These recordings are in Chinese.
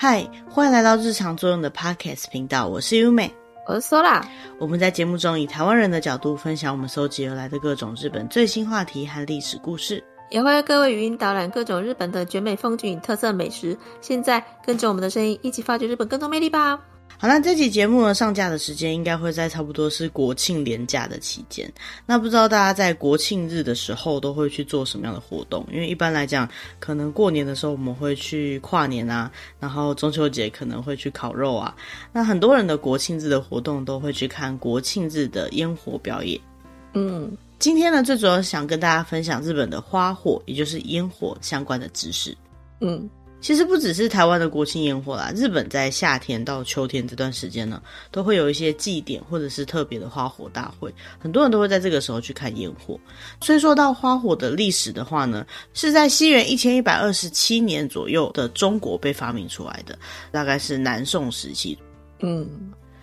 嗨，欢迎来到日常作用的 Podcast 频道，我是优美，我是 Sola。我们在节目中以台湾人的角度分享我们搜集而来的各种日本最新话题和历史故事，也会为各位语音导览各种日本的绝美风景与特色美食。现在跟着我们的声音，一起发掘日本更多魅力吧！好，那这期节目呢，上架的时间应该会在差不多是国庆连假的期间。那不知道大家在国庆日的时候都会去做什么样的活动？因为一般来讲，可能过年的时候我们会去跨年啊，然后中秋节可能会去烤肉啊。那很多人的国庆日的活动都会去看国庆日的烟火表演。嗯，今天呢，最主要想跟大家分享日本的花火，也就是烟火相关的知识。嗯。其实不只是台湾的国庆烟火啦，日本在夏天到秋天这段时间呢，都会有一些祭典或者是特别的花火大会，很多人都会在这个时候去看烟火。所以说到花火的历史的话呢，是在西元一千一百二十七年左右的中国被发明出来的，大概是南宋时期。嗯。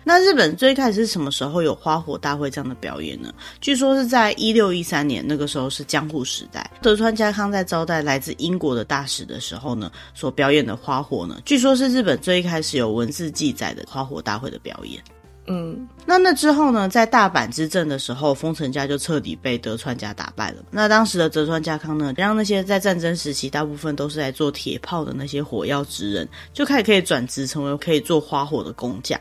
那日本最开始是什么时候有花火大会这样的表演呢？据说是在一六一三年，那个时候是江户时代，德川家康在招待来自英国的大使的时候呢，所表演的花火呢，据说是日本最开始有文字记载的花火大会的表演。嗯，那那之后呢，在大阪之战的时候，丰臣家就彻底被德川家打败了。那当时的德川家康呢，让那些在战争时期大部分都是来做铁炮的那些火药职人，就开始可以转职成为可以做花火的工匠。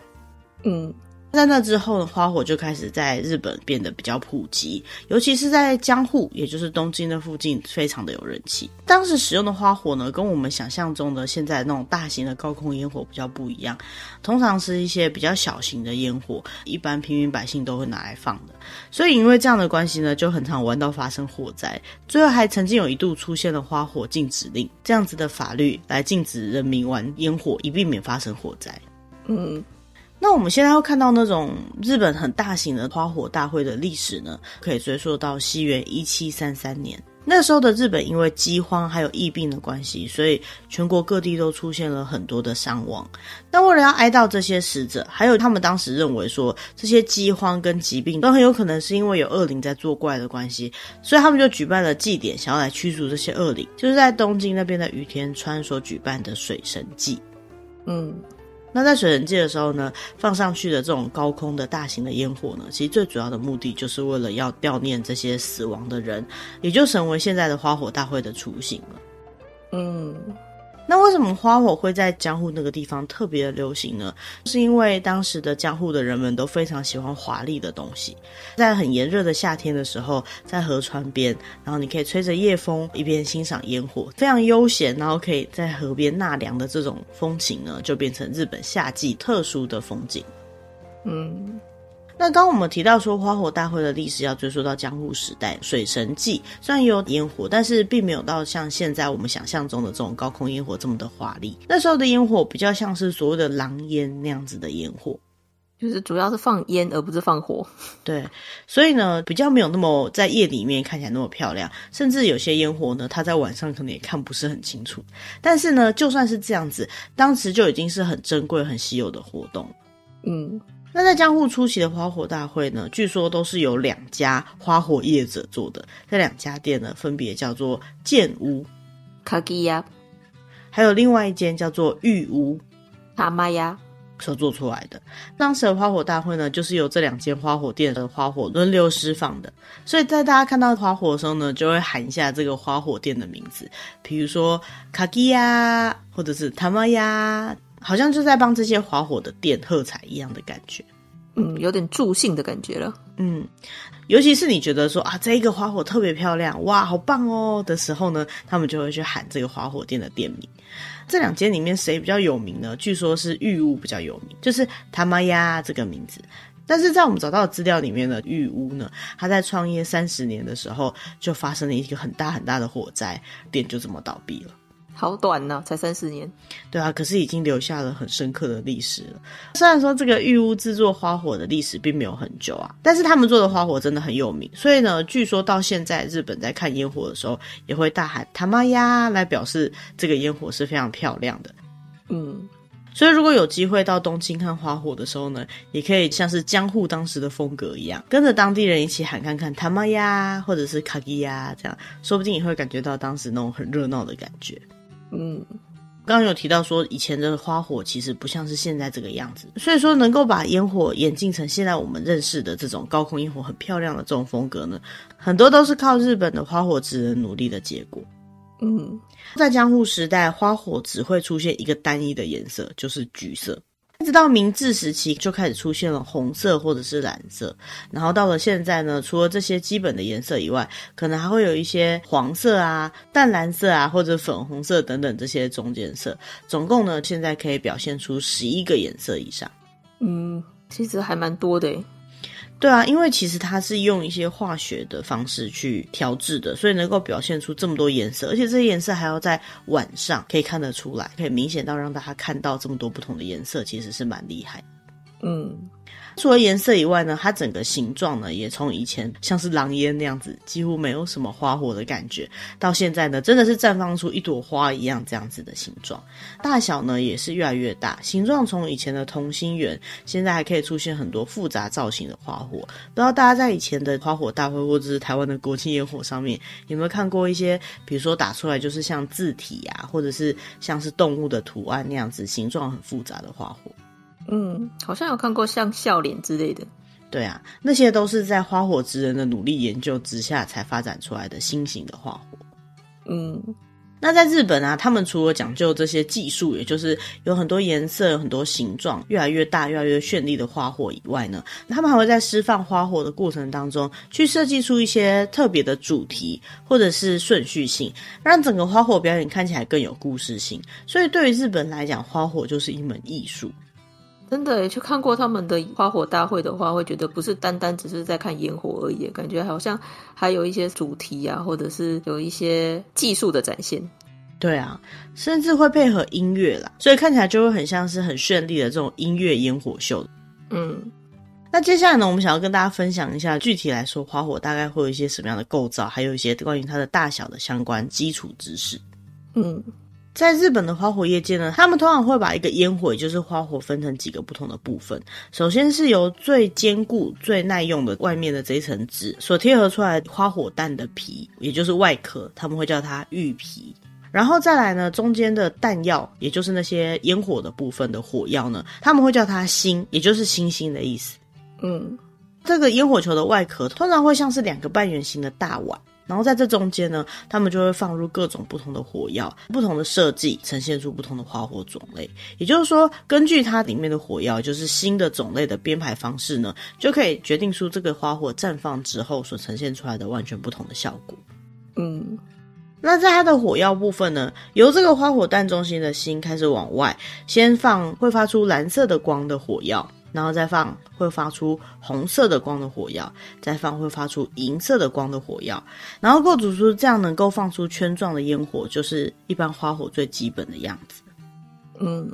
嗯，在那之后呢，花火就开始在日本变得比较普及，尤其是在江户，也就是东京的附近，非常的有人气。当时使用的花火呢，跟我们想象中的现在那种大型的高空烟火比较不一样，通常是一些比较小型的烟火，一般平民百姓都会拿来放的。所以因为这样的关系呢，就很常玩到发生火灾，最后还曾经有一度出现了花火禁止令这样子的法律，来禁止人民玩烟火，以避免发生火灾。嗯。那我们现在要看到那种日本很大型的花火大会的历史呢，可以追溯到西元一七三三年。那时候的日本因为饥荒还有疫病的关系，所以全国各地都出现了很多的伤亡。那为了要哀悼这些死者，还有他们当时认为说这些饥荒跟疾病都很有可能是因为有恶灵在作怪的关系，所以他们就举办了祭典，想要来驱逐这些恶灵。就是在东京那边的雨田川所举办的水神祭。嗯。那在水神祭的时候呢，放上去的这种高空的大型的烟火呢，其实最主要的目的就是为了要悼念这些死亡的人，也就成为现在的花火大会的雏形了。嗯。那为什么花火会在江户那个地方特别的流行呢？是因为当时的江户的人们都非常喜欢华丽的东西，在很炎热的夏天的时候，在河川边，然后你可以吹着夜风，一边欣赏烟火，非常悠闲，然后可以在河边纳凉的这种风情呢，就变成日本夏季特殊的风景。嗯。那刚刚我们提到说，花火大会的历史要追溯到江户时代，水神祭虽然也有烟火，但是并没有到像现在我们想象中的这种高空烟火这么的华丽。那时候的烟火比较像是所谓的狼烟那样子的烟火，就是主要是放烟而不是放火。对，所以呢，比较没有那么在夜里面看起来那么漂亮，甚至有些烟火呢，它在晚上可能也看不是很清楚。但是呢，就算是这样子，当时就已经是很珍贵、很稀有的活动。嗯。那在江户初期的花火大会呢，据说都是由两家花火业者做的。这两家店呢，分别叫做建屋卡基亚，还有另外一间叫做玉屋塔玛亚所做出来的。当时的花火大会呢，就是由这两间花火店的花火轮流释放的。所以在大家看到花火的时候呢，就会喊一下这个花火店的名字，比如说卡基亚或者是塔玛亚。好像就在帮这些花火的店喝彩一样的感觉，嗯，有点助兴的感觉了，嗯，尤其是你觉得说啊，这一个花火特别漂亮，哇，好棒哦的时候呢，他们就会去喊这个花火店的店名。这两间里面谁比较有名呢？据说是玉屋比较有名，就是他妈呀这个名字。但是在我们找到的资料里面呢，玉屋呢，他在创业三十年的时候就发生了一个很大很大的火灾，店就这么倒闭了。好短呢，才三四年。对啊，可是已经留下了很深刻的历史了。虽然说这个玉屋制作花火的历史并没有很久啊，但是他们做的花火真的很有名。所以呢，据说到现在日本在看烟火的时候，也会大喊“他妈呀”来表示这个烟火是非常漂亮的。嗯，所以如果有机会到东京看花火的时候呢，也可以像是江户当时的风格一样，跟着当地人一起喊看看“他妈呀”或者是“卡基呀”这样，说不定也会感觉到当时那种很热闹的感觉。嗯，刚刚有提到说，以前的花火其实不像是现在这个样子，所以说能够把烟火演进成现在我们认识的这种高空烟火很漂亮的这种风格呢，很多都是靠日本的花火职人努力的结果。嗯，在江户时代，花火只会出现一个单一的颜色，就是橘色。一直到明治时期就开始出现了红色或者是蓝色，然后到了现在呢，除了这些基本的颜色以外，可能还会有一些黄色啊、淡蓝色啊或者粉红色等等这些中间色。总共呢，现在可以表现出十一个颜色以上。嗯，其实还蛮多的。对啊，因为其实它是用一些化学的方式去调制的，所以能够表现出这么多颜色，而且这些颜色还要在晚上可以看得出来，可以明显到让大家看到这么多不同的颜色，其实是蛮厉害。嗯。除了颜色以外呢，它整个形状呢，也从以前像是狼烟那样子，几乎没有什么花火的感觉，到现在呢，真的是绽放出一朵花一样这样子的形状。大小呢，也是越来越大，形状从以前的同心圆，现在还可以出现很多复杂造型的花火。不知道大家在以前的花火大会或者是台湾的国庆烟火上面，有没有看过一些，比如说打出来就是像字体啊，或者是像是动物的图案那样子，形状很复杂的花火？嗯，好像有看过像笑脸之类的。对啊，那些都是在花火之人的努力研究之下才发展出来的新型的花火。嗯，那在日本啊，他们除了讲究这些技术，也就是有很多颜色、有很多形状、越来越大、越来越绚丽的花火以外呢，他们还会在释放花火的过程当中，去设计出一些特别的主题或者是顺序性，让整个花火表演看起来更有故事性。所以对于日本来讲，花火就是一门艺术。真的，去看过他们的花火大会的话，会觉得不是单单只是在看烟火而已，感觉好像还有一些主题啊，或者是有一些技术的展现。对啊，甚至会配合音乐啦，所以看起来就会很像是很绚丽的这种音乐烟火秀。嗯，那接下来呢，我们想要跟大家分享一下，具体来说，花火大概会有一些什么样的构造，还有一些关于它的大小的相关基础知识。嗯。在日本的花火业界呢，他们通常会把一个烟火，也就是花火，分成几个不同的部分。首先是由最坚固、最耐用的外面的这一层纸所贴合出来花火弹的皮，也就是外壳，他们会叫它玉皮。然后再来呢，中间的弹药，也就是那些烟火的部分的火药呢，他们会叫它星，也就是星星的意思。嗯，这个烟火球的外壳通常会像是两个半圆形的大碗。然后在这中间呢，他们就会放入各种不同的火药，不同的设计，呈现出不同的花火种类。也就是说，根据它里面的火药，就是新的种类的编排方式呢，就可以决定出这个花火绽放之后所呈现出来的完全不同的效果。嗯，那在它的火药部分呢，由这个花火弹中心的心开始往外，先放会发出蓝色的光的火药。然后再放会发出红色的光的火药，再放会发出银色的光的火药，然后构组出这样能够放出圈状的烟火，就是一般花火最基本的样子。嗯，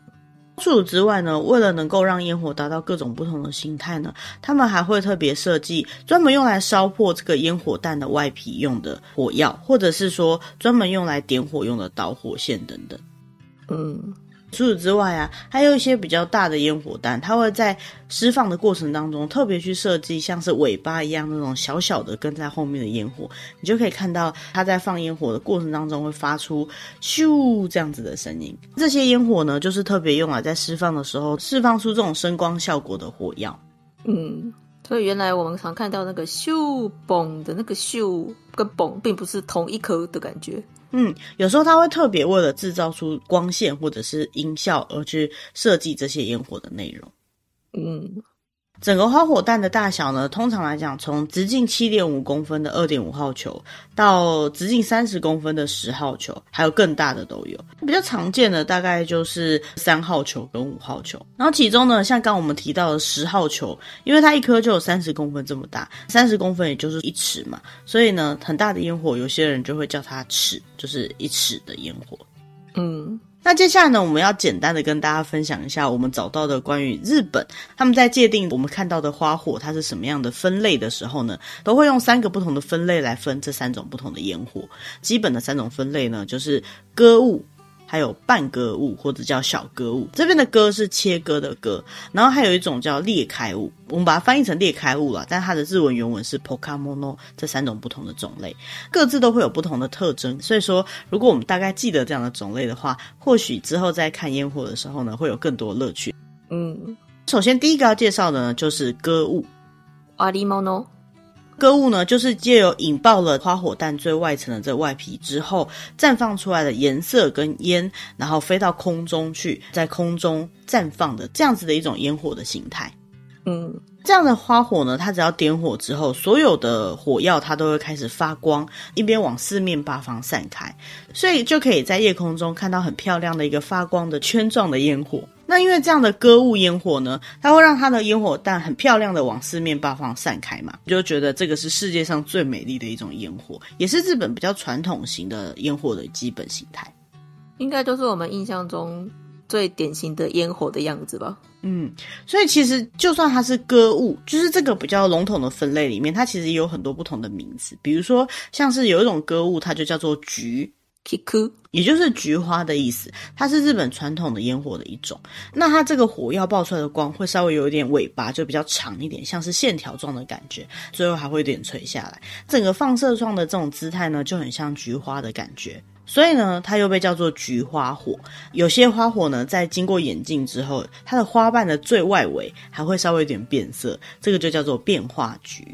除此之外呢，为了能够让烟火达到各种不同的形态呢，他们还会特别设计专门用来烧破这个烟火弹的外皮用的火药，或者是说专门用来点火用的导火线等等。嗯。除此之外啊，还有一些比较大的烟火弹，它会在释放的过程当中特别去设计像是尾巴一样那种小小的跟在后面的烟火，你就可以看到它在放烟火的过程当中会发出咻这样子的声音。这些烟火呢，就是特别用来在释放的时候释放出这种声光效果的火药。嗯，所以原来我们常看到那个咻嘣的那个秀跟嘣，并不是同一颗的感觉。嗯，有时候他会特别为了制造出光线或者是音效而去设计这些烟火的内容。嗯。整个花火弹的大小呢，通常来讲，从直径七点五公分的二点五号球，到直径三十公分的十号球，还有更大的都有。比较常见的大概就是三号球跟五号球。然后其中呢，像刚我们提到的十号球，因为它一颗就有三十公分这么大，三十公分也就是一尺嘛，所以呢，很大的烟火，有些人就会叫它尺，就是一尺的烟火。嗯。那接下来呢，我们要简单的跟大家分享一下我们找到的关于日本他们在界定我们看到的花火它是什么样的分类的时候呢，都会用三个不同的分类来分这三种不同的烟火。基本的三种分类呢，就是歌舞、还有半割物或者叫小割物。这边的割是切割的割，然后还有一种叫裂开物，我们把它翻译成裂开物了，但它的日文原文是 pokamono。这三种不同的种类，各自都会有不同的特征。所以说，如果我们大概记得这样的种类的话，或许之后在看烟火的时候呢，会有更多乐趣。嗯，首先第一个要介绍的呢，就是割物。ありもの。 割物呢，就是借由引爆了花火弹最外层的这外皮之后，绽放出来的颜色跟烟，然后飞到空中去，在空中绽放的这样子的一种烟火的形态。嗯，这样的花火呢，它只要点火之后，所有的火药它都会开始发光，一边往四面八方散开，所以就可以在夜空中看到很漂亮的一个发光的圈状的烟火。那因为这样的歌舞烟火呢，它会让它的烟火弹很漂亮的往四面八方散开嘛，就觉得这个是世界上最美丽的一种烟火，也是日本比较传统型的烟火的基本形态，应该就是我们印象中最典型的烟火的样子吧。嗯，所以其实就算它是歌舞，就是这个比较笼统的分类里面，它其实也有很多不同的名字，比如说像是有一种歌舞，它就叫做菊。kiku，也就是菊花的意思，它是日本传统的烟火的一种。那它这个火药爆出来的光会稍微有一点尾巴，就比较长一点，像是线条状的感觉，最后还会有点垂下来。整个放射状的这种姿态呢，就很像菊花的感觉，所以呢，它又被叫做菊花火。有些花火呢，在经过眼镜之后，它的花瓣的最外围还会稍微有点变色，这个就叫做变化菊。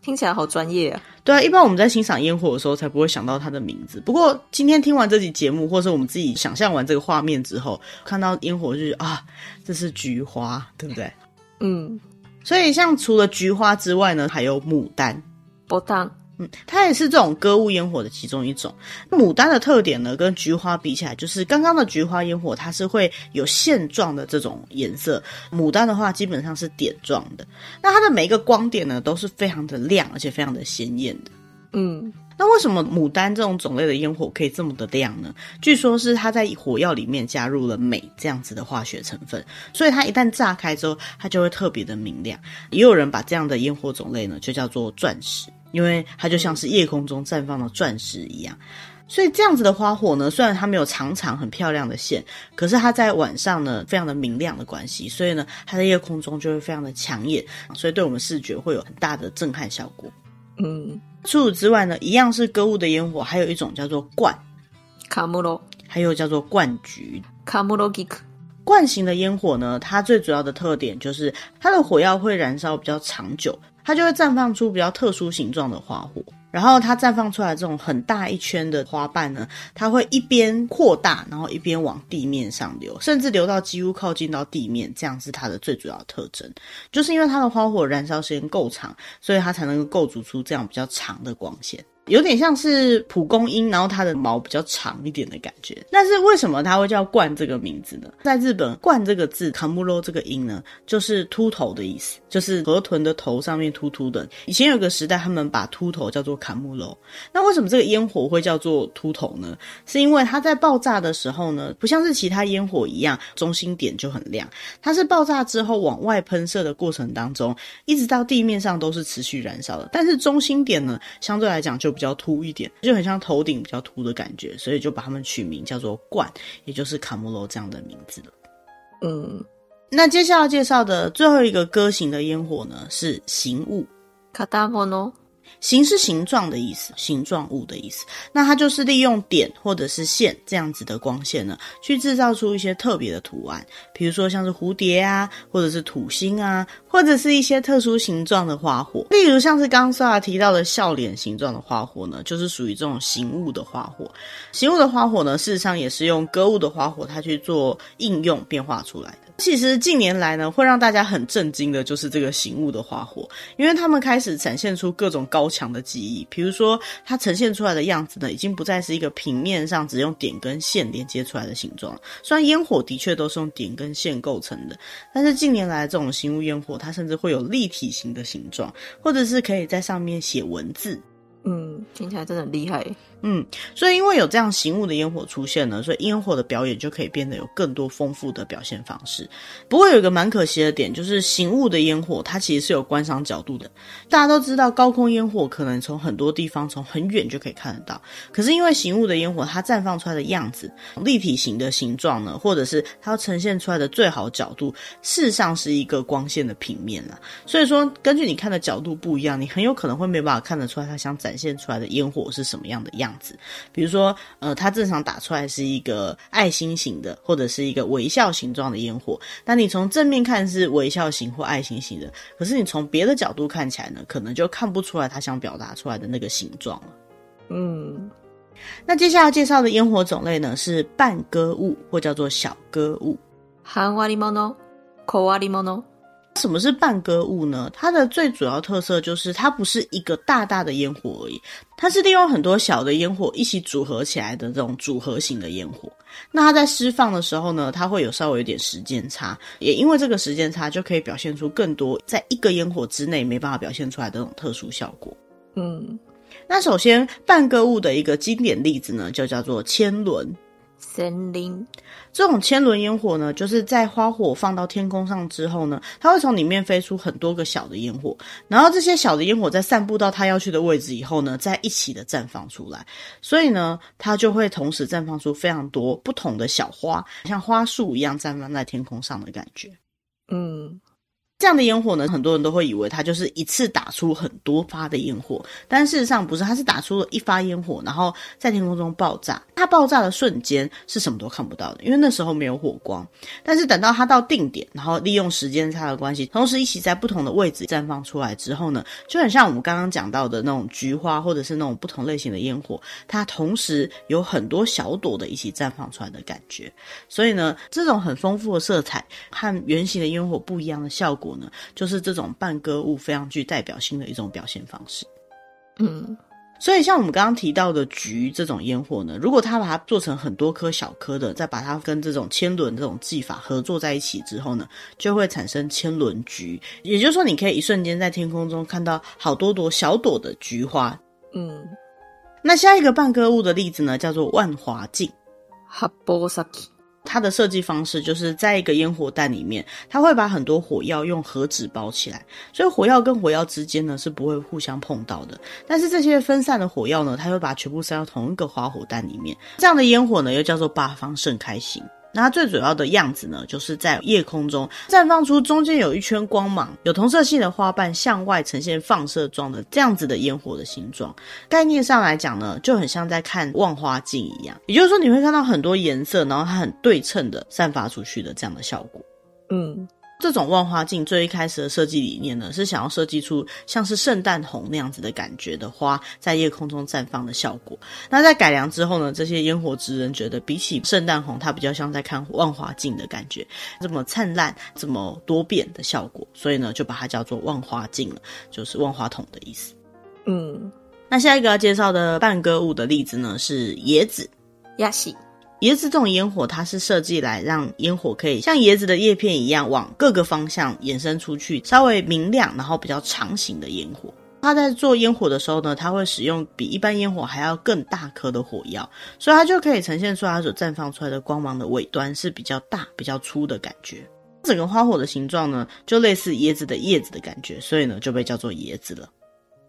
听起来好专业啊！对啊，一般我们在欣赏烟火的时候才不会想到它的名字。不过今天听完这集节目，或是我们自己想象完这个画面之后，看到烟火就是啊，这是菊花，对不对？嗯。所以像除了菊花之外呢，还有牡丹、牡丹。嗯，它也是这种歌舞烟火的其中一种。牡丹的特点呢，跟菊花比起来，就是刚刚的菊花烟火，它是会有线状的这种颜色；牡丹的话，基本上是点状的。那它的每一个光点呢，都是非常的亮，而且非常的鲜艳的。嗯，那为什么牡丹这种种类的烟火可以这么的亮呢？据说是它在火药里面加入了镁这样子的化学成分，所以它一旦炸开之后，它就会特别的明亮。也有人把这样的烟火种类呢，就叫做钻石。因为它就像是夜空中绽放的钻石一样，所以这样子的花火呢，虽然它没有长长很漂亮的线，可是它在晚上呢，非常的明亮的关系，所以呢，它在夜空中就会非常的抢眼，所以对我们视觉会有很大的震撼效果。嗯，除此之外呢，一样是歌物的烟火，还有一种叫做冠，卡莫罗，还有叫做冠菊，卡莫罗吉克。冠型的烟火呢，它最主要的特点就是它的火药会燃烧比较长久。它就会绽放出比较特殊形状的花火，然后它绽放出来这种很大一圈的花瓣呢，它会一边扩大，然后一边往地面上流，甚至流到几乎靠近到地面，这样是它的最主要特征。就是因为它的花火燃烧时间够长，所以它才能够构筑出这样比较长的光线。有点像是蒲公英，然后它的毛比较长一点的感觉。但是为什么它会叫冠这个名字呢？在日本，冠这个字，卡穆罗这个音呢，就是秃头的意思，就是河豚的头上面秃秃的。以前有个时代，他们把秃头叫做卡穆罗。那为什么这个烟火会叫做秃头呢？是因为它在爆炸的时候呢，不像是其他烟火一样，中心点就很亮。它是爆炸之后往外喷射的过程当中，一直到地面上都是持续燃烧的。但是中心点呢，相对来讲就比较凸一点，就很像头顶比较凸的感觉，所以就把它们取名叫做冠，也就是卡莫罗这样的名字了。嗯，那接下来介绍的最后一个歌型的烟火呢，是形物。卡达莫诺。形是形状的意思，形状物的意思。那它就是利用点或者是线这样子的光线呢，去制造出一些特别的图案，比如说像是蝴蝶啊，或者是土星啊，或者是一些特殊形状的花火。例如像是刚刚 Sora 提到的笑脸形状的花火呢，就是属于这种形物的花火。形物的花火呢，事实上也是用歌物的花火，它去做应用变化出来的。其实近年来呢，会让大家很震惊的，就是这个形物的花火，因为他们开始展现出各种高强的技艺。比如说，它呈现出来的样子呢，已经不再是一个平面上只用点跟线连接出来的形状。虽然烟火的确都是用点跟线构成的，但是近年来这种形物烟火，它甚至会有立体型的形状，或者是可以在上面写文字。嗯，听起来真的很厉害。嗯，所以因为有这样醒目的烟火出现呢，所以烟火的表演就可以变得有更多丰富的表现方式。不过有一个蛮可惜的点，就是醒目的烟火它其实是有观赏角度的。大家都知道，高空烟火可能从很多地方从很远就可以看得到，可是因为醒目的烟火它绽放出来的样子、立体型的形状呢，或者是它呈现出来的最好角度，事实上是一个光线的平面啦。所以说，根据你看的角度不一样，你很有可能会没办法看得出来它想展现出来的烟火是什么样的样。样子，比如说，呃，它正常打出来是一个爱心型的，或者是一个微笑形状的烟火。那你从正面看是微笑型或爱心型的，可是你从别的角度看起来呢，可能就看不出来它想表达出来的那个形状了。嗯，那接下来介绍的烟火种类呢，是半歌物或叫做小歌物。半割り物、小割り物。什么是半歌物呢？它的最主要特色就是它不是一个大大的烟火而已，它是利用很多小的烟火一起组合起来的这种组合型的烟火。那它在释放的时候呢，它会有稍微有点时间差，也因为这个时间差就可以表现出更多在一个烟火之内没办法表现出来的这种特殊效果。嗯，那首先半歌物的一个经典例子呢，就叫做千轮。森林这种千轮烟火呢，就是在花火放到天空上之后呢，它会从里面飞出很多个小的烟火，然后这些小的烟火在散布到它要去的位置以后呢，再一起的绽放出来，所以呢，它就会同时绽放出非常多不同的小花，像花束一样绽放在天空上的感觉。嗯。这样的烟火呢，很多人都会以为它就是一次打出很多发的烟火，但事实上不是，它是打出了一发烟火，然后在天空中爆炸。它爆炸的瞬间是什么都看不到的，因为那时候没有火光。但是等到它到定点，然后利用时间差的关系，同时一起在不同的位置绽放出来之后呢，就很像我们刚刚讲到的那种菊花，或者是那种不同类型的烟火，它同时有很多小朵的一起绽放出来的感觉。所以呢，这种很丰富的色彩和圆形的烟火不一样的效果。呢，就是这种半歌物非常具代表性的一种表现方式。嗯，所以像我们刚刚提到的菊这种烟火呢，如果它把它做成很多颗小颗的，再把它跟这种千轮这种技法合作在一起之后呢，就会产生千轮菊。也就是说，你可以一瞬间在天空中看到好多朵小朵的菊花。嗯，那下一个半歌物的例子呢，叫做万华镜。八宝咲。它的设计方式就是在一个烟火弹里面，它会把很多火药用盒子包起来，所以火药跟火药之间呢是不会互相碰到的。但是这些分散的火药呢，它会把全部塞到同一个花火弹里面。这样的烟火呢，又叫做八方盛开型。那它最主要的样子呢，就是在夜空中绽放出中间有一圈光芒，有同色系的花瓣向外呈现放射状的这样子的烟火的形状。概念上来讲呢，就很像在看望花镜一样，也就是说你会看到很多颜色，然后它很对称的散发出去的这样的效果。嗯。这种万花镜最一开始的设计理念呢，是想要设计出像是圣诞红那样子的感觉的花在夜空中绽放的效果。那在改良之后呢，这些烟火职人觉得比起圣诞红，它比较像在看万花镜的感觉，这么灿烂、这么多变的效果，所以呢，就把它叫做万花镜了，就是万花筒的意思。嗯，那下一个要介绍的半歌舞的例子呢，是椰子，亚西。椰子这种烟火，它是设计来让烟火可以像椰子的叶片一样往各个方向延伸出去，稍微明亮，然后比较长形的烟火。它在做烟火的时候呢，它会使用比一般烟火还要更大颗的火药，所以它就可以呈现出它所绽放出来的光芒的尾端是比较大、比较粗的感觉。整个花火的形状呢，就类似椰子的叶子的感觉，所以呢就被叫做椰子了。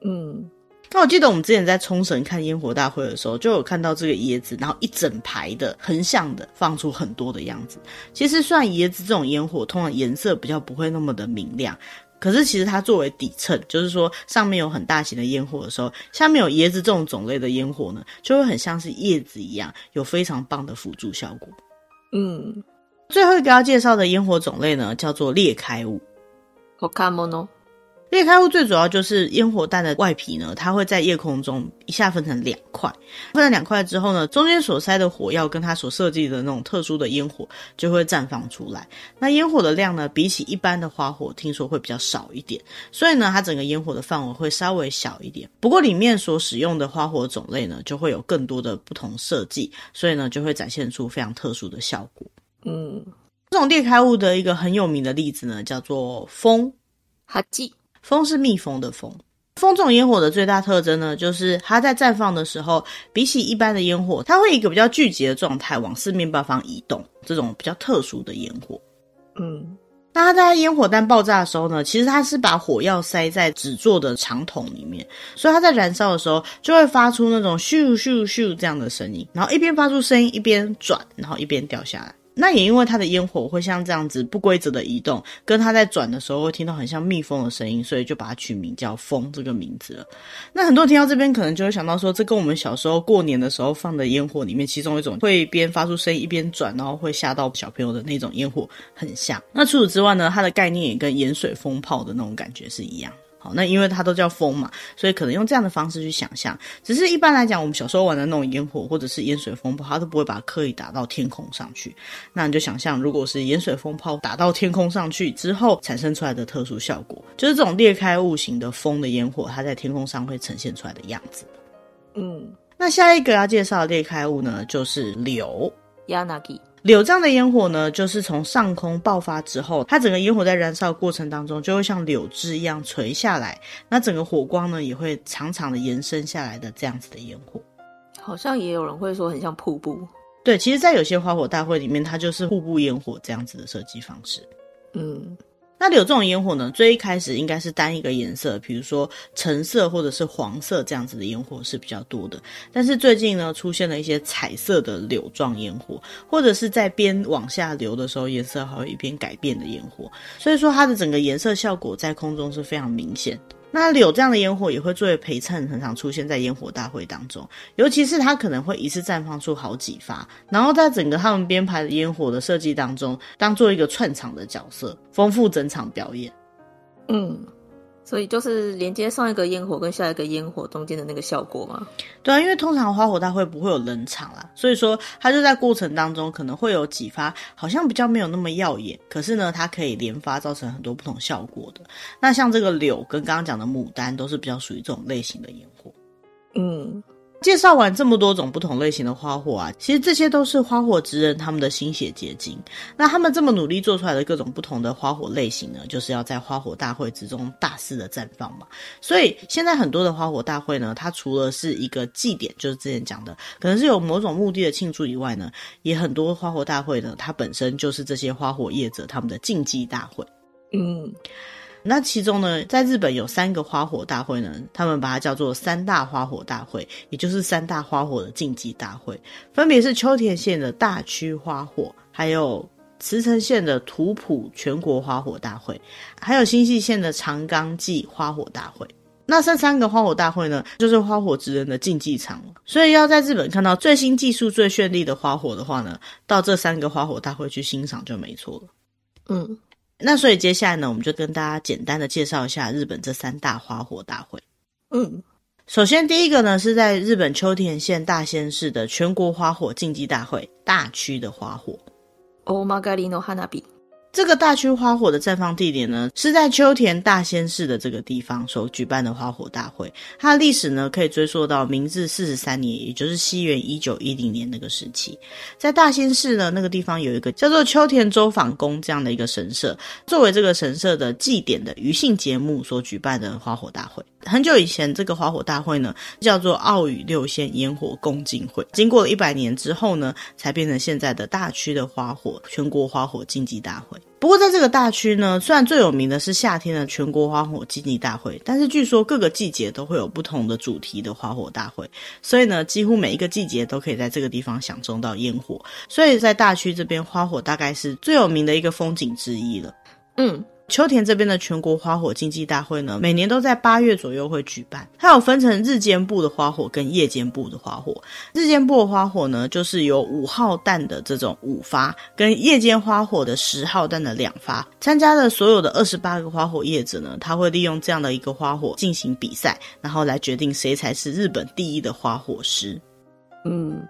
嗯。那我记得我们之前在冲绳看烟火大会的时候，就有看到这个椰子，然后一整排的横向的放出很多的样子。其实，虽然椰子这种烟火通常颜色比较不会那么的明亮，可是其实它作为底衬，就是说上面有很大型的烟火的时候，下面有椰子这种种类的烟火呢，就会很像是叶子一样，有非常棒的辅助效果。嗯，最后一个要介绍的烟火种类呢，叫做裂开物。裂开物最主要就是烟火弹的外皮呢，它会在夜空中一下分成两块，分成两块之后呢，中间所塞的火药跟它所设计的那种特殊的烟火就会绽放出来。那烟火的量呢，比起一般的花火，听说会比较少一点，所以呢，它整个烟火的范围会稍微小一点。不过里面所使用的花火种类呢，就会有更多的不同设计，所以呢，就会展现出非常特殊的效果。嗯，这种裂开物的一个很有名的例子呢，叫做风。哈基。蜂是蜜蜂的蜂，风这种烟火的最大特征呢，就是它在绽放的时候，比起一般的烟火，它会以一个比较聚集的状态往四面八方移动。这种比较特殊的烟火，嗯，那它在烟火弹爆炸的时候呢，其实它是把火药塞在纸做的长筒里面，所以它在燃烧的时候就会发出那种咻咻咻这样的声音，然后一边发出声音一边转，然后一边掉下来。那也因为它的烟火会像这样子不规则的移动，跟它在转的时候会听到很像蜜蜂的声音，所以就把它取名叫“风”这个名字了。那很多人听到这边可能就会想到说，这跟我们小时候过年的时候放的烟火里面其中一种会边发出声音一边转，然后会吓到小朋友的那种烟火很像。那除此之外呢，它的概念也跟盐水风炮的那种感觉是一样。好，那因为它都叫风嘛，所以可能用这样的方式去想象。只是一般来讲，我们小时候玩的那种烟火或者是烟水风炮，它都不会把它刻意打到天空上去。那你就想象，如果是烟水风炮打到天空上去之后产生出来的特殊效果，就是这种裂开物型的风的烟火，它在天空上会呈现出来的样子。嗯，那下一个要介绍的裂开物呢，就是柳。Yanagi。柳这样的烟火呢，就是从上空爆发之后，它整个烟火在燃烧的过程当中，就会像柳枝一样垂下来，那整个火光呢，也会长长的延伸下来的这样子的烟火。好像也有人会说很像瀑布。对，其实，在有些花火大会里面，它就是瀑布烟火这样子的设计方式。嗯。那柳这种烟火呢，最一开始应该是单一个颜色，比如说橙色或者是黄色这样子的烟火是比较多的。但是最近呢，出现了一些彩色的柳状烟火，或者是在边往下流的时候，颜色还会一边改变的烟火。所以说，它的整个颜色效果在空中是非常明显的。那柳这样的烟火也会作为陪衬，很常出现在烟火大会当中。尤其是它可能会一次绽放出好几发，然后在整个他们编排的烟火的设计当中，当做一个串场的角色，丰富整场表演。嗯。所以就是连接上一个烟火跟下一个烟火中间的那个效果吗？对啊，因为通常花火大会不会有冷场啦，所以说它就在过程当中可能会有几发好像比较没有那么耀眼，可是呢，它可以连发造成很多不同效果的。那像这个柳跟刚刚讲的牡丹都是比较属于这种类型的烟火。嗯。介绍完这么多种不同类型的花火啊，其实这些都是花火职人他们的心血结晶。那他们这么努力做出来的各种不同的花火类型呢，就是要在花火大会之中大肆的绽放嘛。所以现在很多的花火大会呢，它除了是一个祭典，就是之前讲的，可能是有某种目的的庆祝以外呢，也很多花火大会呢，它本身就是这些花火业者他们的竞技大会。嗯。那其中呢，在日本有三个花火大会呢，他们把它叫做三大花火大会，也就是三大花火的竞技大会，分别是秋田县的大区花火，还有茨城县的土浦全国花火大会，还有新潟县的长冈祭花火大会。那这三个花火大会呢，就是花火之人的竞技场。所以要在日本看到最新技术、最绚丽的花火的话呢，到这三个花火大会去欣赏就没错了。嗯。那所以接下来呢，我们就跟大家简单的介绍一下日本这三大花火大会。嗯，首先第一个呢，是在日本秋田县大仙市的全国花火竞技大会大区的花火。这个大区花火的绽放地点呢，是在秋田大仙市的这个地方所举办的花火大会。它的历史呢，可以追溯到明治四十三年，也就是西元一九一零年那个时期。在大仙市呢，那个地方有一个叫做秋田周访宫这样的一个神社，作为这个神社的祭典的余兴节目所举办的花火大会。很久以前，这个花火大会呢，叫做奥羽六线烟火共进会。经过了一百年之后呢，才变成现在的大区的花火全国花火竞技大会。不过，在这个大区呢，虽然最有名的是夏天的全国花火竞技大会，但是据说各个季节都会有不同的主题的花火大会，所以呢，几乎每一个季节都可以在这个地方享受到烟火。所以在大区这边，花火大概是最有名的一个风景之一了。嗯。秋田这边的全国花火竞技大会呢，每年都在八月左右会举办。它有分成日间部的花火跟夜间部的花火。日间部的花火呢，就是有五号弹的这种五发，跟夜间花火的十号弹的两发。参加的所有的二十八个花火业者呢，他会利用这样的一个花火进行比赛，然后来决定谁才是日本第一的花火师。嗯。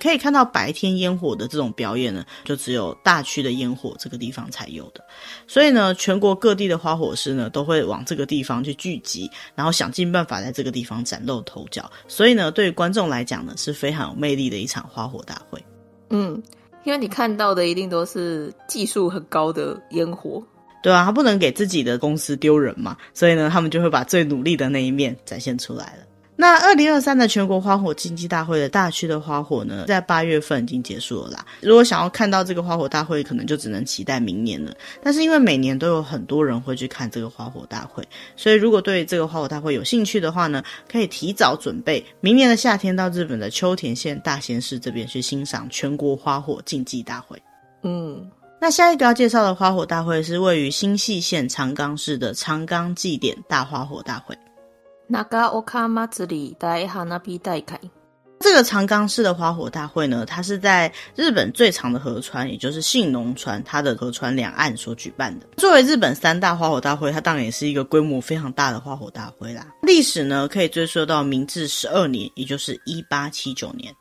可以看到白天烟火的这种表演呢，就只有大区的烟火这个地方才有的。所以呢，全国各地的花火师呢，都会往这个地方去聚集，然后想尽办法在这个地方崭露头角。所以呢，对于观众来讲呢，是非常有魅力的一场花火大会。嗯，因为你看到的一定都是技术很高的烟火。对啊，他不能给自己的公司丢人嘛，所以呢，他们就会把最努力的那一面展现出来了。那二零二三的全国花火竞技大会的大区的花火呢，在八月份已经结束了啦。如果想要看到这个花火大会，可能就只能期待明年了。但是因为每年都有很多人会去看这个花火大会，所以如果对这个花火大会有兴趣的话呢，可以提早准备，明年的夏天到日本的秋田县大仙市这边去欣赏全国花火竞技大会。嗯，那下一个要介绍的花火大会是位于新细县长冈市的长冈祭典大花火大会。长冈まつり大花火大会，这个长冈市的花火大会呢，它是在日本最长的河川，也就是信浓川，它的河川两岸所举办的。作为日本三大花火大会，它当然也是一个规模非常大的花火大会啦。历史呢，可以追溯到明治十二年，也就是一八七九年。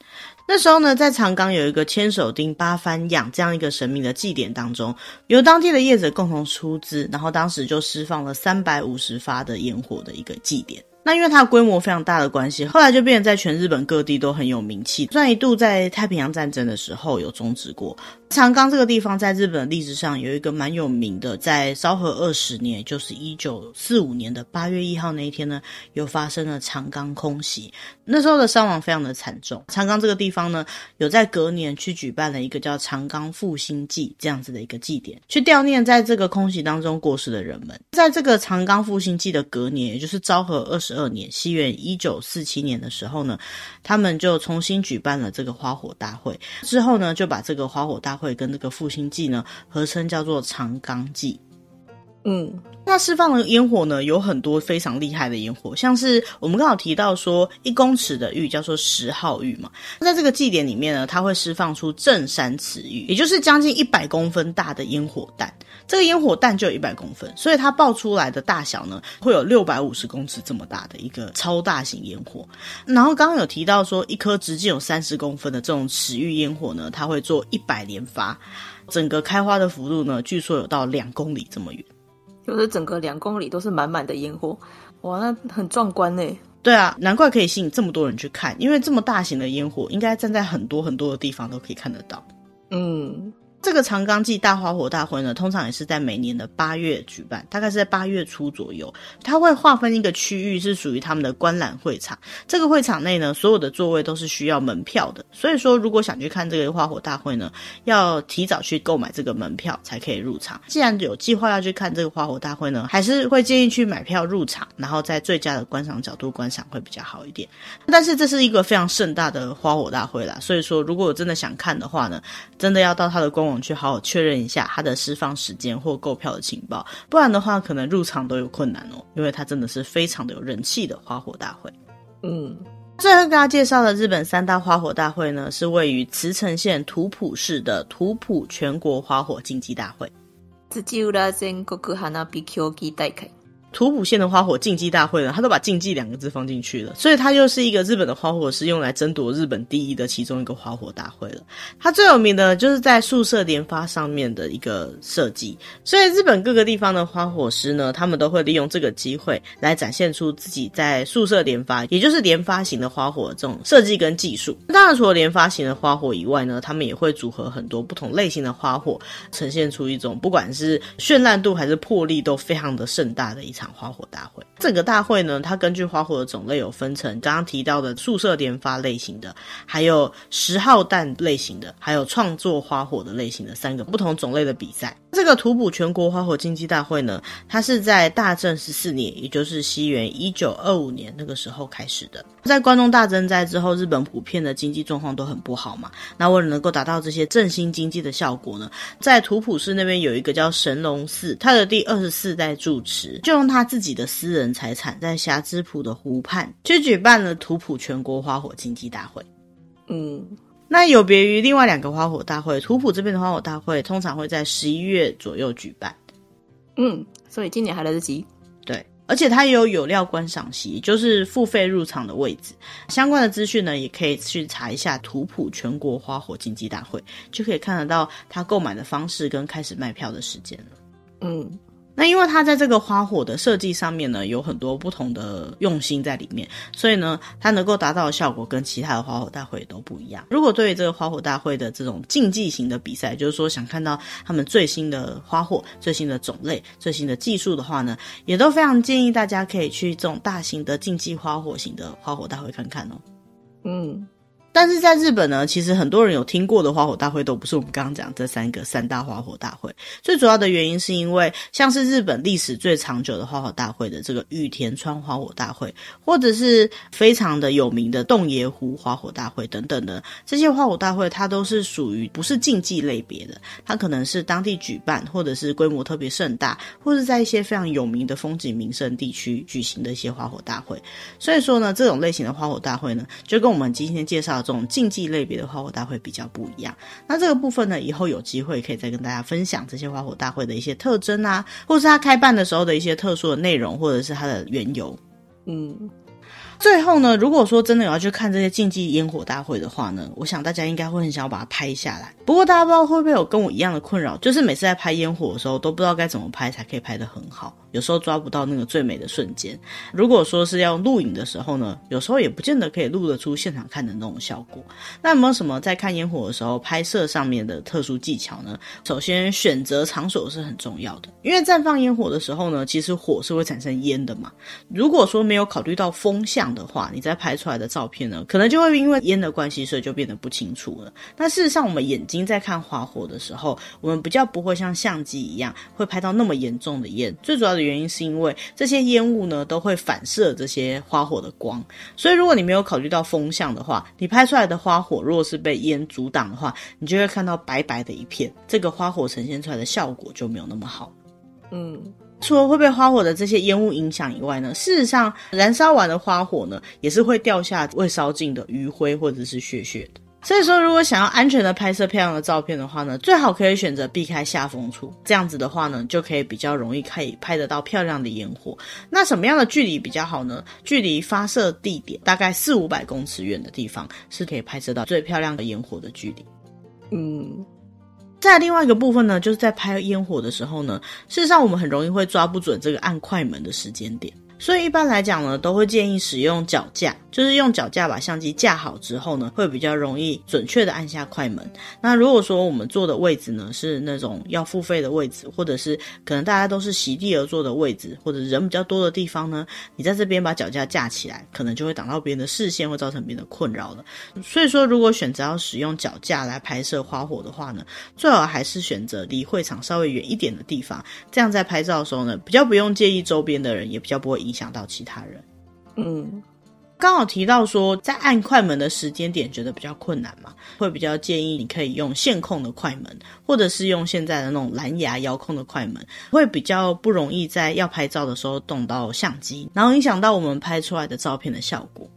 那时候呢，在长冈有一个千手町八幡仰这样一个神明的祭典当中，由当地的业者共同出资，然后当时就释放了三百五十发的烟火的一个祭典。 那因为它规模非常大的关系，后来就变得在全日本各地都很有名气。虽然一度在太平洋战争的时候有终止过。长冈这个地方在日本历史上有一个蛮有名的，在昭和二十年，就是一九四五年的八月一号那一天呢，有发生了长冈空袭，那时候的伤亡非常的惨重。长冈这个地方呢，有在隔年去举办了一个叫长冈复兴祭这样子的一个祭典，去悼念在这个空袭当中过世的人们。在这个长冈复兴祭的隔年，也就是昭和二十二年，西元一九四七年的时候呢，他们就重新举办了这个花火大会，之后呢，就把这个花火大会。跟这个复兴祭呢合称叫做长冈祭，嗯，那释放的烟火呢有很多非常厉害的烟火，像是我们刚好提到说一公尺的玉叫做十号玉嘛，那在这个祭典里面呢，它会释放出正三尺玉，也就是将近一百公分大的烟火弹，这个烟火弹就有一百公分，所以它爆出来的大小呢会有六百五十公尺这么大的一个超大型烟火。然后刚刚有提到说一颗直径有三十公分的这种尺玉烟火呢，它会做一百连发，整个开花的幅度呢，据说有到两公里这么远。就是整个两公里都是满满的烟火，哇，那很壮观呢。对啊，难怪可以吸引这么多人去看，因为这么大型的烟火，应该站在很多很多的地方都可以看得到。嗯。这个长冈祭大花火大会呢，通常也是在每年的八月举办，大概是在八月初左右。它会划分一个区域，是属于他们的观览会场。这个会场内呢，所有的座位都是需要门票的。所以说，如果想去看这个花火大会呢，要提早去购买这个门票才可以入场。既然有计划要去看这个花火大会呢，还是会建议去买票入场，然后在最佳的观赏角度观赏会比较好一点。但是这是一个非常盛大的花火大会啦，所以说如果真的想看的话呢，真的要到它的官网。去好好确认一下它的释放时间或购票的情报，不然的话可能入场都有困难哦，因为它真的是非常的有人气的花火大会。嗯，最后跟大家介绍的日本三大花火大会呢，是位于茨城县图浦市的图浦全国花火竞技大会。土浦县的花火竞技大会呢，他都把“竞技”两个字放进去了，所以它又是一个日本的花火师用来争夺日本第一的其中一个花火大会了。它最有名的就是在宿舍连发上面的一个设计，所以日本各个地方的花火师呢，他们都会利用这个机会来展现出自己在宿舍连发，也就是连发型的花火这种设计跟技术。当然，除了连发型的花火以外呢，他们也会组合很多不同类型的花火，呈现出一种不管是绚烂度还是魄力都非常的盛大的一场。花火大会，这个大会呢，它根据花火的种类有分成刚刚提到的宿舍连发类型的，还有十号弹类型的，还有创作花火的类型的三个不同种类的比赛。这个土浦全国花火竞技大会呢，它是在大正十四年，也就是西元一九二五年那个时候开始的。在关东大震灾之后，日本普遍的经济状况都很不好嘛。那为了能够达到这些振兴经济的效果呢，在土浦市那边有一个叫神龙寺，他的第二十四代住持就用他自己的私人财产，在霞之浦的湖畔去举办了土浦全国花火竞技大会。嗯。那有别于另外两个花火大会，土浦这边的花火大会通常会在十一月左右举办。嗯，所以今年还来得及。对，而且它也有有料观赏席，就是付费入场的位置。相关的资讯呢，也可以去查一下土浦全国花火竞技大会，就可以看得到它购买的方式跟开始卖票的时间了。嗯。那因为它在这个花火的设计上面呢，有很多不同的用心在里面，所以呢，它能够达到的效果跟其他的花火大会都不一样。如果对于这个花火大会的这种竞技型的比赛，就是说想看到他们最新的花火、最新的种类、最新的技术的话呢，也都非常建议大家可以去这种大型的竞技花火型的花火大会看看哦。嗯。但是在日本呢，其实很多人有听过的花火大会都不是我们刚刚讲这三个三大花火大会。最主要的原因是因为像是日本历史最长久的花火大会的这个玉田川花火大会，或者是非常的有名的洞爷湖花火大会等等的这些花火大会，它都是属于不是竞技类别的，它可能是当地举办，或者是规模特别盛大，或者在一些非常有名的风景名胜地区举行的一些花火大会。所以说呢，这种类型的花火大会呢，就跟我们今天介绍这种竞技类别的花火大会比较不一样。那这个部分呢，以后有机会可以再跟大家分享这些花火大会的一些特征啊，或是它开办的时候的一些特殊的内容，或者是它的缘由。嗯。最后呢，如果说真的有要去看这些竞技烟火大会的话呢，我想大家应该会很想要把它拍下来。不过大家不知道会不会有跟我一样的困扰，就是每次在拍烟火的时候都不知道该怎么拍才可以拍得很好，有时候抓不到那个最美的瞬间。如果说是要录影的时候呢，有时候也不见得可以录得出现场看的那种效果。那有没有什么在看烟火的时候拍摄上面的特殊技巧呢？首先选择场所是很重要的，因为绽放烟火的时候呢，其实火是会产生烟的嘛。如果说没有考虑到风向，的话，你再拍出来的照片呢，可能就会因为烟的关系，所以就变得不清楚了。那事实上，我们眼睛在看花火的时候，我们比较不会像相机一样会拍到那么严重的烟。最主要的原因是因为这些烟雾呢，都会反射这些花火的光。所以，如果你没有考虑到风向的话，你拍出来的花火如果是被烟阻挡的话，你就会看到白白的一片，这个花火呈现出来的效果就没有那么好。嗯。除了会被花火的这些烟雾影响以外呢，事实上燃烧完的花火呢，也是会掉下未烧尽的余灰或者是屑屑的。所以说，如果想要安全的拍摄漂亮的照片的话呢，最好可以选择避开下风处，这样子的话呢，就可以比较容易可以拍得到漂亮的烟火。那什么样的距离比较好呢？距离发射地点大概四五百公尺远的地方，是可以拍摄到最漂亮的烟火的距离。嗯。在另外一个部分呢，就是在拍烟火的时候呢，事实上我们很容易会抓不准这个按快门的时间点。所以一般来讲呢，都会建议使用脚架，就是用脚架把相机架好之后呢，会比较容易准确的按下快门。那如果说我们坐的位置呢，是那种要付费的位置，或者是可能大家都是席地而坐的位置，或者人比较多的地方呢，你在这边把脚架架起来，可能就会挡到别人的视线，会造成别人的困扰了。所以说，如果选择要使用脚架来拍摄花火的话呢，最好还是选择离会场稍微远一点的地方，这样在拍照的时候呢，比较不用介意周边的人，也比较不会影。影响到其他人，嗯，刚好提到说，在按快门的时间点觉得比较困难嘛，会比较建议你可以用线控的快门，或者是用现在的那种蓝牙遥控的快门，会比较不容易在要拍照的时候动到相机，然后影响到我们拍出来的照片的效果，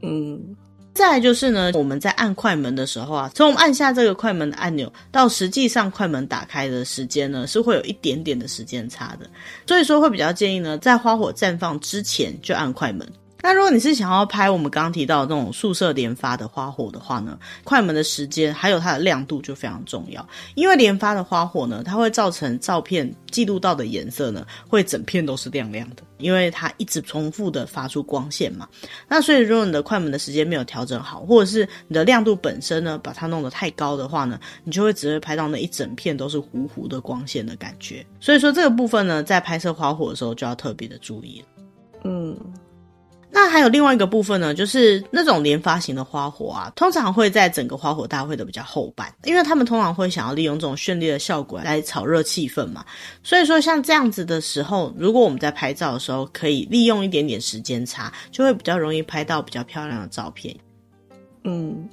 嗯。再来就是呢，我们在按快门的时候啊，从我们按下这个快门的按钮到实际上快门打开的时间呢，是会有一点点的时间差的。所以说会比较建议呢，在花火绽放之前就按快门。那如果你是想要拍我们刚刚提到的这种宿舍连发的花火的话呢，快门的时间还有它的亮度就非常重要。因为连发的花火呢，它会造成照片记录到的颜色呢，会整片都是亮亮的，因为它一直重复的发出光线嘛。那所以如果你的快门的时间没有调整好，或者是你的亮度本身呢，把它弄得太高的话呢，你就会只会拍到那一整片都是糊糊的光线的感觉。所以说这个部分呢，在拍摄花火的时候就要特别的注意了。嗯。那还有另外一个部分呢，就是那种连发型的花火啊，通常会在整个花火大会的比较后半，因为他们通常会想要利用这种绚丽的效果来炒热气氛嘛。所以说像这样子的时候，如果我们在拍照的时候可以利用一点点时间差，就会比较容易拍到比较漂亮的照片。嗯。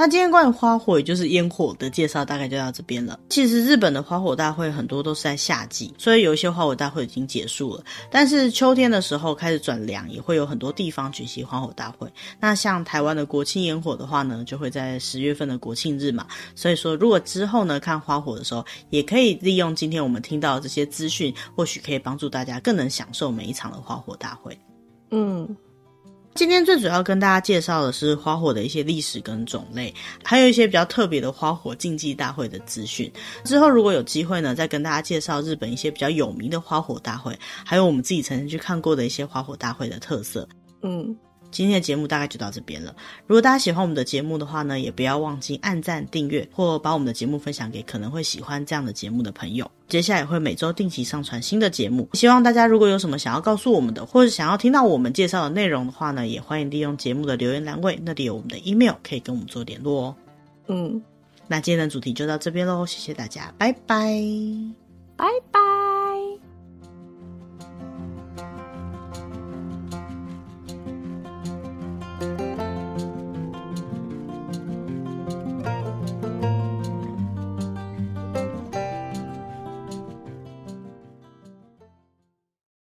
那今天关于花火，也就是烟火的介绍，大概就到这边了。其实日本的花火大会很多都是在夏季，所以有一些花火大会已经结束了。但是秋天的时候开始转凉，也会有很多地方举行花火大会。那像台湾的国庆烟火的话呢，就会在十月份的国庆日嘛。所以说，如果之后呢看花火的时候，也可以利用今天我们听到这些资讯，或许可以帮助大家更能享受每一场的花火大会。嗯。今天最主要跟大家介绍的是花火的一些历史跟种类，还有一些比较特别的花火竞技大会的资讯。之后如果有机会呢，再跟大家介绍日本一些比较有名的花火大会，还有我们自己曾经去看过的一些花火大会的特色。嗯。今天的节目大概就到这边了。如果大家喜欢我们的节目的话呢，也不要忘记按赞、订阅或把我们的节目分享给可能会喜欢这样的节目的朋友。接下来会每周定期上传新的节目，希望大家如果有什么想要告诉我们的，或者想要听到我们介绍的内容的话呢，也欢迎利用节目的留言栏位，那里有我们的 email 可以跟我们做联络哦。嗯，那今天的主题就到这边喽，谢谢大家，拜拜，拜拜。